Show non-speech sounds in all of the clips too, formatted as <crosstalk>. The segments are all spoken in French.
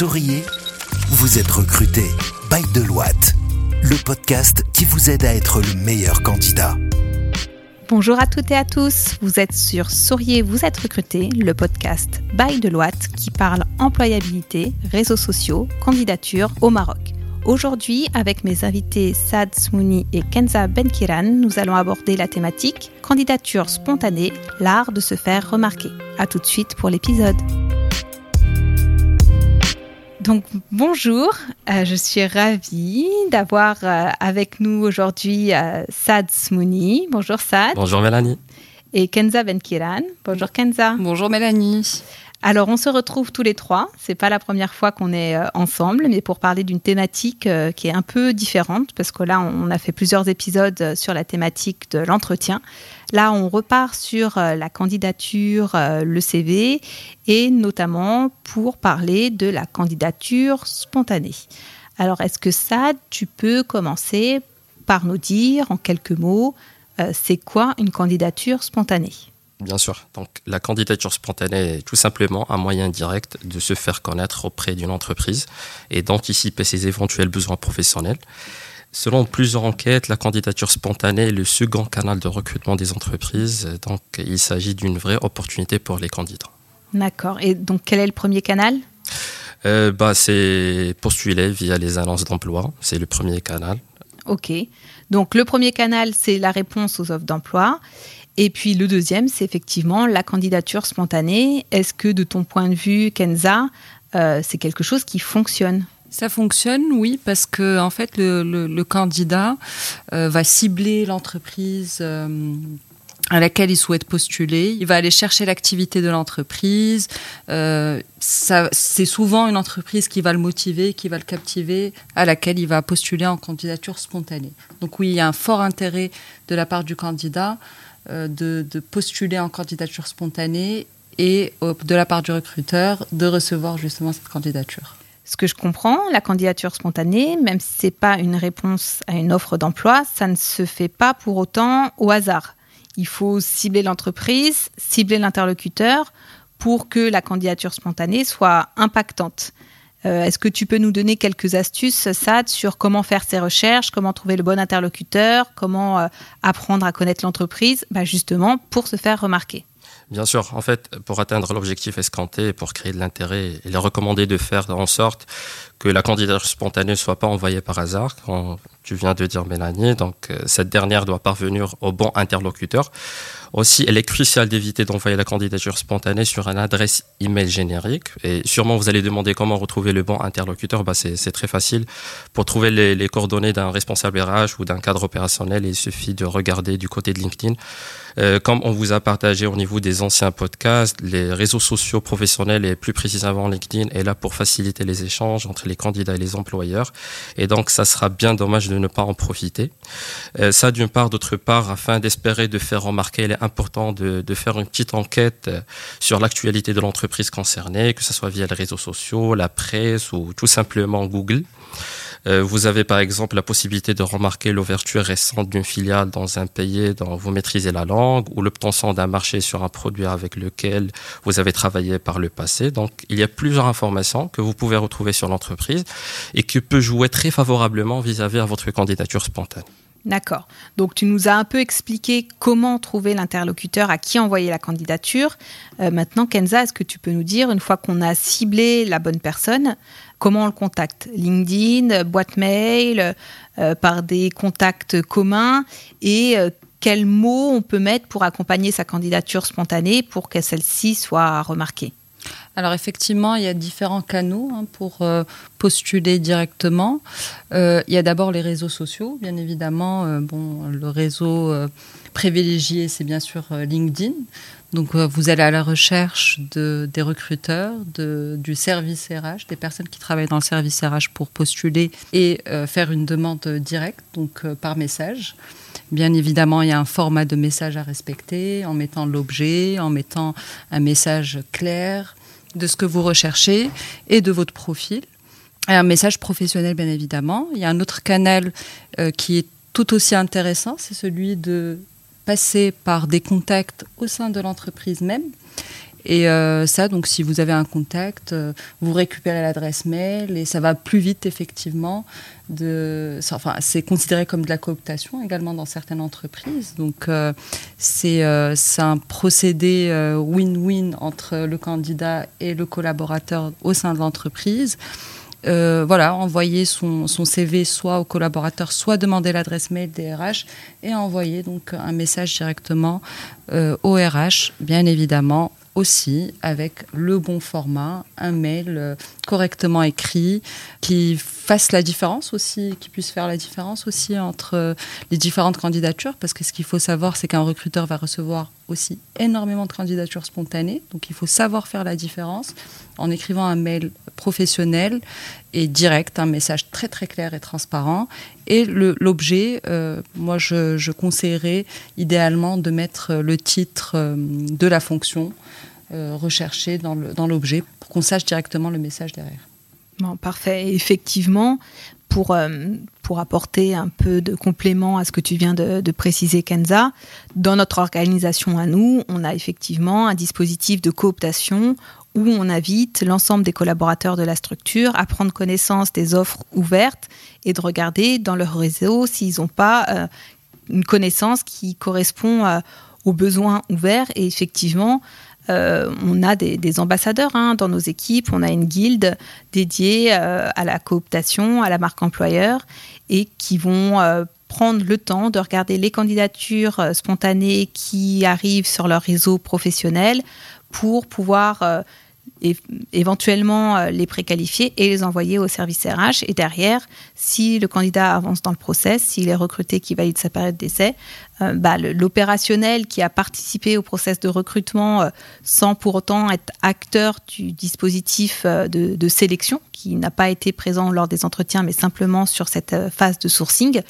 souriez Vous êtes recruté by Deloitte, le podcast qui vous aide à être le meilleur candidat. Bonjour à toutes et à tous, vous êtes sur Souriez, vous êtes recruté, le podcast by Deloitte qui parle employabilité, réseaux sociaux, candidature au Maroc. Aujourd'hui, avec mes invités Sad Smouni et Kenza Benkiran, nous allons aborder la thématique candidature spontanée, l'art de se faire remarquer. A tout de suite pour l'épisode. Donc bonjour, euh, je suis ravie d'avoir euh, avec nous aujourd'hui euh, Sad Smouni. Bonjour Sad. Bonjour Mélanie. Et Kenza Benkiran. Bonjour Kenza. Bonjour Mélanie. Alors on se retrouve tous les trois. C'est pas la première fois qu'on est euh, ensemble, mais pour parler d'une thématique euh, qui est un peu différente, parce que là on a fait plusieurs épisodes euh, sur la thématique de l'entretien. Là on repart sur la candidature, le CV, et notamment pour parler de la candidature spontanée. Alors est-ce que ça, tu peux commencer par nous dire en quelques mots, c'est quoi une candidature spontanée? Bien sûr. Donc, la candidature spontanée est tout simplement un moyen direct de se faire connaître auprès d'une entreprise et d'anticiper ses éventuels besoins professionnels. Selon plusieurs enquêtes, la candidature spontanée est le second canal de recrutement des entreprises. Donc, il s'agit d'une vraie opportunité pour les candidats. D'accord. Et donc, quel est le premier canal? Euh, bah, C'est postuler via les annonces d'emploi. C'est le premier canal. OK. Donc, le premier canal, c'est la réponse aux offres d'emploi. Et puis le deuxième, c'est effectivement la candidature spontanée. Est-ce que de ton point de vue, Kenza, euh, c'est quelque chose qui fonctionne? Ça fonctionne, oui, parce que en fait, le, candidat euh, va cibler l'entreprise euh, à laquelle il souhaite postuler. Il va aller chercher l'activité de l'entreprise. c'est souvent une entreprise qui va le motiver, qui va le captiver, à laquelle il va postuler en candidature spontanée. Donc oui, il y a un fort intérêt de la part du candidat euh, de, postuler en candidature spontanée et de la part du recruteur de recevoir justement cette candidature. Ce que je comprends, la candidature spontanée, même si ce n'est pas une réponse à une offre d'emploi, ça ne se fait pas pour autant au hasard. Il faut cibler l'entreprise, cibler l'interlocuteur pour que la candidature spontanée soit impactante. Euh, est-ce que tu peux nous donner quelques astuces, Sad, sur comment faire ses recherches, comment trouver le bon interlocuteur, comment euh, apprendre à connaître l'entreprise, bah, justement pour se faire remarquer? Bien sûr, en fait, pour atteindre l'objectif escanté, pour créer de l'intérêt, il est recommandé de faire en sorte que la candidature spontanée ne soit pas envoyée par hasard, tu viens de dire Mélanie. Donc, euh, cette dernière doit parvenir au bon interlocuteur. Aussi, elle est cruciale d'éviter d'envoyer la candidature spontanée sur une adresse email générique. Et sûrement, vous allez demander comment retrouver le bon interlocuteur. Bah, c'est très facile. Pour trouver les, les coordonnées d'un responsable RH ou d'un cadre opérationnel, il suffit de regarder du côté de LinkedIn. Euh, comme on vous a partagé au niveau des anciens podcasts, les réseaux sociaux professionnels et plus précisément LinkedIn est là pour faciliter les échanges entre les candidats et les employeurs. Et donc, ça sera bien dommage de ne pas en profiter. Euh, ça, d'une part. D'autre part, afin d'espérer de faire remarquer, il est important de, de faire une petite enquête euh, sur l'actualité de l'entreprise concernée, que ce soit via les réseaux sociaux, la presse ou tout simplement Google. Euh, vous avez par exemple la possibilité de remarquer l'ouverture récente d'une filiale dans un pays dont vous maîtrisez la langue ou l'obtention d'un marché sur un produit avec lequel vous avez travaillé par le passé. Donc il y a plusieurs informations que vous pouvez retrouver sur l'entreprise et qui peut jouer très favorablement vis-à-vis -à, votre candidature spontanée. D'accord. Donc tu nous as un peu expliqué comment trouver l'interlocuteur à qui envoyer la candidature. Euh, maintenant, Kenza, est-ce que tu peux nous dire, une fois qu'on a ciblé la bonne personne, comment on le contacte? LinkedIn, boîte mail, euh, par des contacts communs? Et euh, quels mots on peut mettre pour accompagner sa candidature spontanée pour que celle-ci soit remarquée? Alors effectivement, il y a différents canaux hein, pour euh, postuler directement. Euh, il y a d'abord les réseaux sociaux, bien évidemment. Euh, bon, le réseau privilégié, c'est bien sûr LinkedIn. Donc vous allez à la recherche de, des recruteurs, de, du service RH, des personnes qui travaillent dans le service RH pour postuler et faire une demande directe, donc par message. Bien évidemment, il y a un format de message à respecter en mettant l'objet, en mettant un message clair, de ce que vous recherchez et de votre profil. un message professionnel, bien évidemment. Il y a un autre canal euh, qui est tout aussi intéressant, c'est celui de passer par des contacts au sein de l'entreprise même Et euh, ça, donc, si vous avez un contact, euh, vous récupérez l'adresse mail et ça va plus vite, effectivement. De, enfin, c'est considéré comme de la cooptation également dans certaines entreprises. Donc, euh, c'est un procédé win-win entre le candidat et le collaborateur au sein de l'entreprise. Euh, voilà, envoyer son, son, CV soit au collaborateur, soit demander l'adresse mail des RH et envoyer donc un message directement euh, au RH, bien évidemment aussi avec le bon format, un mail euh, correctement écrit, qui fasse la différence aussi, qui puisse faire la différence aussi entre euh, les différentes candidatures, parce que ce qu'il faut savoir, c'est qu'un recruteur va recevoir aussi énormément de candidatures spontanées, donc il faut savoir faire la différence en écrivant un mail professionnel et direct, un message très très clair et transparent. Et l'objet, euh, moi je, conseillerais idéalement de mettre le titre de la fonction euh, recherché dans l'objet pour qu'on sache directement le message derrière. Parfait. effectivement, pour, euh, pour apporter un peu de complément à ce que tu viens de, préciser, Kenza, dans notre organisation à nous, on a effectivement un dispositif de cooptation où on invite l'ensemble des collaborateurs de la structure à prendre connaissance des offres ouvertes et de regarder dans leur réseau s'ils n'ont pas euh, une connaissance qui correspond aux besoins ouverts. Et effectivement, euh, on a des, ambassadeurs hein, dans nos équipes, on a une guilde dédiée euh, à la cooptation, à la marque employeur, et qui vont euh, prendre le temps de regarder les candidatures spontanées qui arrivent sur leur réseau professionnel pour pouvoir et éventuellement euh, les préqualifier et les envoyer au service RH. Et derrière, si le candidat avance dans le process, s'il est recruté qui valide sa période d'essai, euh, bah, l'opérationnel qui a participé au process de recrutement euh, sans pour autant être acteur du dispositif de sélection, qui n'a pas été présent lors des entretiens, mais simplement sur cette phase de sourcing,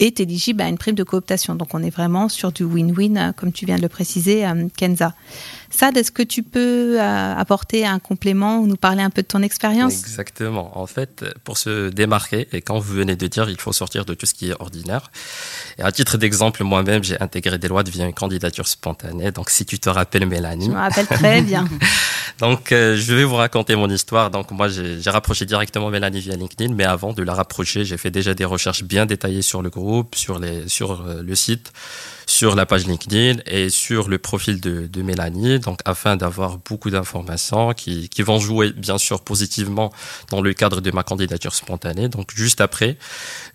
est éligible à une prime de cooptation. Donc on est vraiment sur du win-win, comme tu viens de le préciser, Kenza. Sad, est-ce que tu peux euh, apporter un complément ou nous parler un peu de ton expérience? Exactement. En fait, pour se démarquer, et quand vous venez de dire, il faut sortir de tout ce qui est ordinaire. Et à titre d'exemple, moi-même, j'ai intégré des lois via une candidature spontanée. Donc, si tu te rappelles, Mélanie. Je me rappelle très bien. <laughs> Donc, euh, je vais vous raconter mon histoire. Donc, moi, j'ai rapproché directement Mélanie via LinkedIn, mais avant de la rapprocher, j'ai fait déjà des recherches bien détaillées sur le groupe, sur, les, sur euh, le site sur la page LinkedIn et sur le profil de, de Mélanie, donc afin d'avoir beaucoup d'informations qui, qui vont jouer bien sûr positivement dans le cadre de ma candidature spontanée. Donc juste après,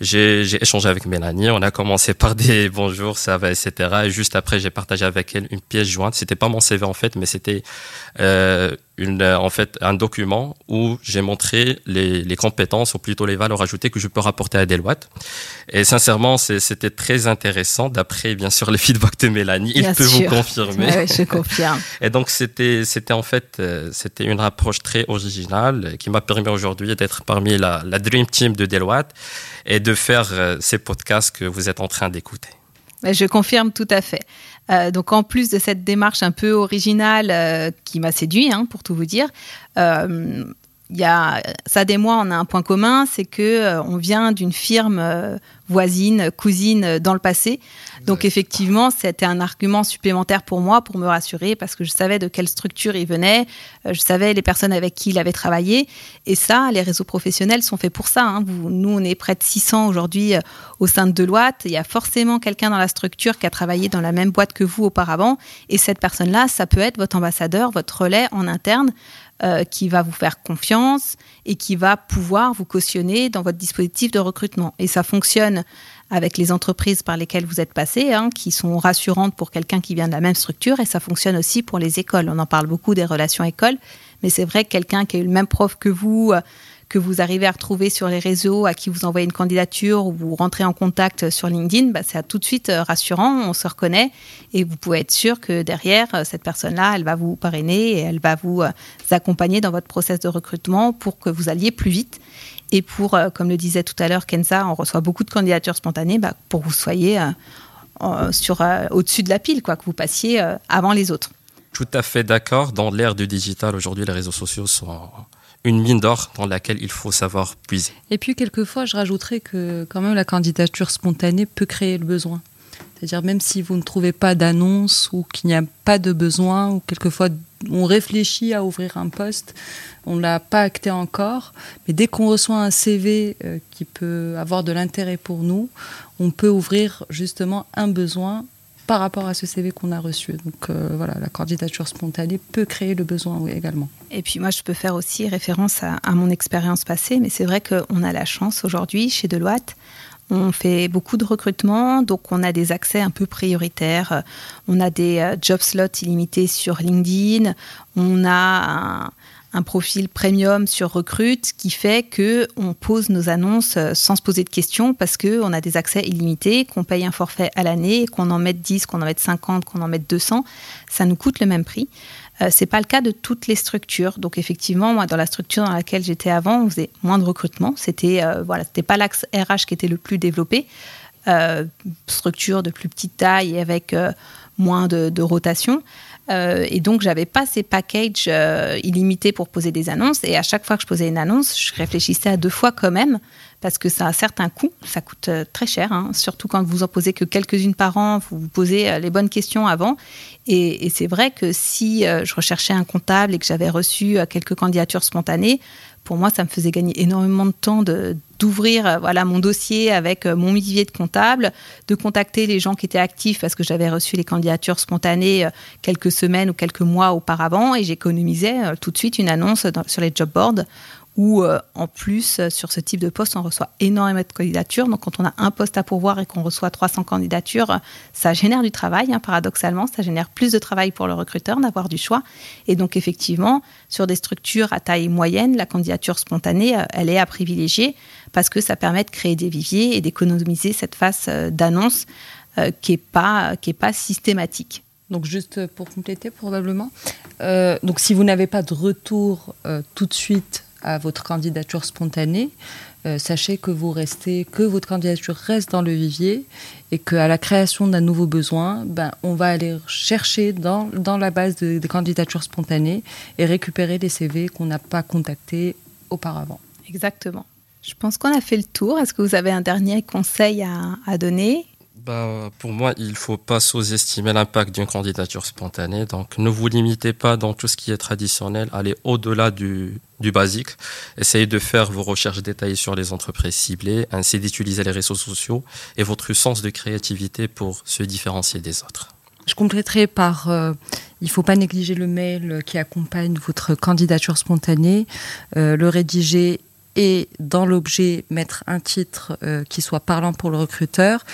j'ai échangé avec Mélanie, on a commencé par des <laughs> bonjours, ça va, etc. Et juste après, j'ai partagé avec elle une pièce jointe. C'était pas mon CV en fait, mais c'était euh, une, euh, en fait, un document où j'ai montré les, les, compétences ou plutôt les valeurs ajoutées que je peux rapporter à Deloitte. Et sincèrement, c'était très intéressant d'après, bien sûr, les feedbacks de Mélanie. Il peut vous confirmer. Ouais, je confirme. <laughs> Et donc, c'était, c'était en fait, euh, c'était une approche très originale qui m'a permis aujourd'hui d'être parmi la, la Dream Team de Deloitte et de faire euh, ces podcasts que vous êtes en train d'écouter. Je confirme tout à fait. Euh, donc en plus de cette démarche un peu originale euh, qui m'a séduit, hein, pour tout vous dire, euh, y a ça et moi, on a un point commun, c'est que on vient d'une firme voisine, cousine dans le passé. Donc effectivement, c'était un argument supplémentaire pour moi pour me rassurer parce que je savais de quelle structure il venait, euh, je savais les personnes avec qui il avait travaillé. Et ça, les réseaux professionnels sont faits pour ça. Hein. nous, on est près de 600 aujourd'hui au sein de Deloitte. Il y a forcément quelqu'un dans la structure qui a travaillé dans la même boîte que vous auparavant. Et cette personne-là, ça peut être votre ambassadeur, votre relais en interne. Euh, qui va vous faire confiance et qui va pouvoir vous cautionner dans votre dispositif de recrutement. Et ça fonctionne avec les entreprises par lesquelles vous êtes passé, hein, qui sont rassurantes pour quelqu'un qui vient de la même structure, et ça fonctionne aussi pour les écoles. On en parle beaucoup des relations écoles, mais c'est vrai que quelqu'un qui a eu le même prof que vous, euh, que vous arrivez à retrouver sur les réseaux, à qui vous envoyez une candidature ou vous rentrez en contact sur LinkedIn, bah, c'est tout de suite euh, rassurant, on se reconnaît et vous pouvez être sûr que derrière, euh, cette personne-là, elle va vous parrainer et elle va vous accompagner dans votre process de recrutement pour que vous alliez plus vite. Et pour, comme le disait tout à l'heure Kenza, on reçoit beaucoup de candidatures spontanées bah, pour que vous soyez sur au-dessus de la pile, quoi, que vous passiez avant les autres. Tout à fait d'accord. Dans l'ère du digital, aujourd'hui, les réseaux sociaux sont une mine d'or dans laquelle il faut savoir puiser. Et puis, quelquefois, je rajouterais que quand même la candidature spontanée peut créer le besoin. C'est-à-dire même si vous ne trouvez pas d'annonce ou qu'il n'y a pas de besoin ou quelquefois on réfléchit à ouvrir un poste, on ne l'a pas acté encore, mais dès qu'on reçoit un CV euh, qui peut avoir de l'intérêt pour nous, on peut ouvrir justement un besoin par rapport à ce CV qu'on a reçu. Donc euh, voilà, la candidature spontanée peut créer le besoin également. Et puis moi, je peux faire aussi référence à, à mon expérience passée, mais c'est vrai qu'on a la chance aujourd'hui chez Deloitte. On fait beaucoup de recrutement, donc on a des accès un peu prioritaires. On a des euh, job slots illimités sur LinkedIn. On a un, un profil premium sur Recrute qui fait que on pose nos annonces euh, sans se poser de questions parce que on a des accès illimités, qu'on paye un forfait à l'année, qu'on en mette 10, qu'on en mette 50, qu'on en mette 200, ça nous coûte le même prix. Euh, c'est pas le cas de toutes les structures. Donc effectivement, moi, dans la structure dans laquelle j'étais avant, on faisait moins de recrutement. C'était euh, voilà, c'était pas l'axe RH qui était le plus développé. Euh, structure de plus petite taille et avec euh, moins de, de rotation. Euh, et donc, j'avais pas ces packages euh, illimités pour poser des annonces. Et à chaque fois que je posais une annonce, je réfléchissais à deux fois quand même, parce que ça a certes un coût. Ça coûte euh, très cher, hein, surtout quand vous en posez que quelques-unes par an. Vous vous posez les bonnes questions avant. Et, et c'est vrai que si je recherchais un comptable et que j'avais reçu quelques candidatures spontanées, pour moi, ça me faisait gagner énormément de temps de d'ouvrir euh, voilà mon dossier avec euh, mon vivier de comptable, de contacter les gens qui étaient actifs parce que j'avais reçu les candidatures spontanées euh, quelques semaines ou quelques mois auparavant et j'économisais tout de suite une annonce sur les job boards où euh, en plus euh, sur ce type de poste on reçoit énormément de candidatures. Donc quand on a un poste à pourvoir et qu'on reçoit 300 candidatures euh, ça génère du travail hein, paradoxalement. Ça génère plus de travail pour le recruteur d'avoir du choix. Et donc effectivement sur des structures à taille moyenne la candidature spontanée elle est à privilégier parce que ça permet de créer des viviers et d'économiser cette phase d'annonce qui est pas systématique. Donc juste pour compléter probablement, donc si vous n'avez pas de retour tout de suite à votre candidature spontanée, euh, sachez que vous restez, que votre candidature reste dans le vivier et qu'à la création d'un nouveau besoin, ben, on va aller chercher dans, dans la base de- des candidatures spontanées et récupérer des CV qu'on n'a pas contactés auparavant. Exactement. Je pense qu'on a fait le tour. Est-ce que vous avez un dernier conseil à, à donner? Bah, pour moi, il ne faut pas sous-estimer l'impact d'une candidature spontanée. Donc, ne vous limitez pas dans tout ce qui est traditionnel. Allez au-delà du, du basique. Essayez de faire vos recherches détaillées sur les entreprises ciblées, ainsi d'utiliser les réseaux sociaux et votre sens de créativité pour se différencier des autres. Je compléterai par euh, il ne faut pas négliger le mail qui accompagne votre candidature spontanée, euh, le rédiger et dans l'objet mettre un titre euh, qui soit parlant pour le recruteur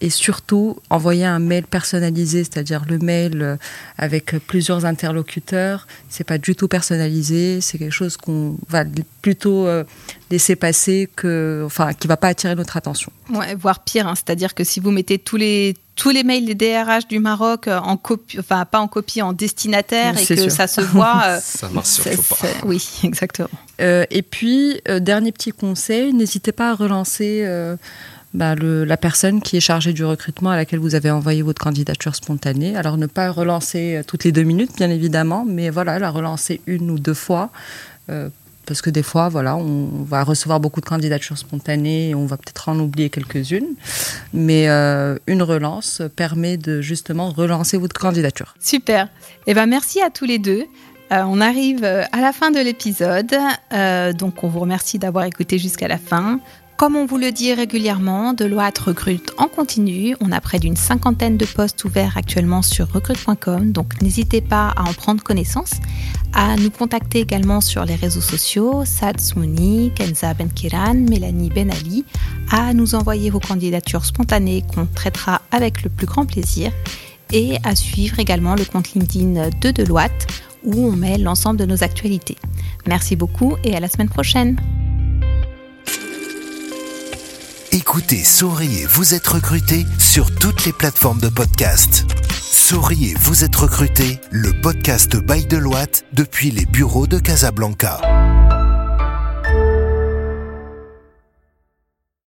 et surtout envoyer un mail personnalisé, c'est-à-dire le mail euh, avec plusieurs interlocuteurs. C'est pas du tout personnalisé, c'est quelque chose qu'on va plutôt euh, laisser passer que, enfin, qui va pas attirer notre attention. Ouais, voire pire, hein, c'est-à-dire que si vous mettez tous les tous les mails des DRH du Maroc euh, en copie, enfin pas en copie, en destinataire et que sûr. ça se voit. <laughs> euh, Ça marche surtout pas. oui, <laughs> exactement. Euh, et puis, euh, dernier petit conseil, n'hésitez pas à relancer euh, bah, le- la personne qui est chargée du recrutement à laquelle vous avez envoyé votre candidature spontanée. Alors, ne pas relancer toutes les deux minutes, bien évidemment, mais voilà, la relancer une ou deux fois. euh, parce que des fois, voilà, on va recevoir beaucoup de candidatures spontanées et on va peut-être en oublier quelques-unes. Mais euh, une relance permet de justement relancer votre candidature. Super. Eh ben merci à tous les deux. Euh, on arrive euh, à la fin de l'épisode, donc on vous remercie d'avoir écouté jusqu'à la fin. Comme on vous le dit régulièrement, Deloitte recrute en continu. On a près d'une cinquantaine de postes ouverts actuellement sur recrute.com, donc n'hésitez pas à en prendre connaissance, à nous contacter également sur les réseaux sociaux, Sad Souni, Kenza Benkiran, Mélanie Benali, à nous envoyer vos candidatures spontanées qu'on traitera avec le plus grand plaisir et à suivre également le compte LinkedIn de Deloitte où on met l'ensemble de nos actualités. Merci beaucoup et à la semaine prochaine. Écoutez Souriez, vous êtes recruté sur toutes les plateformes de podcast. Souriez, vous êtes recruté, le podcast by Deloitte depuis les bureaux de Casablanca.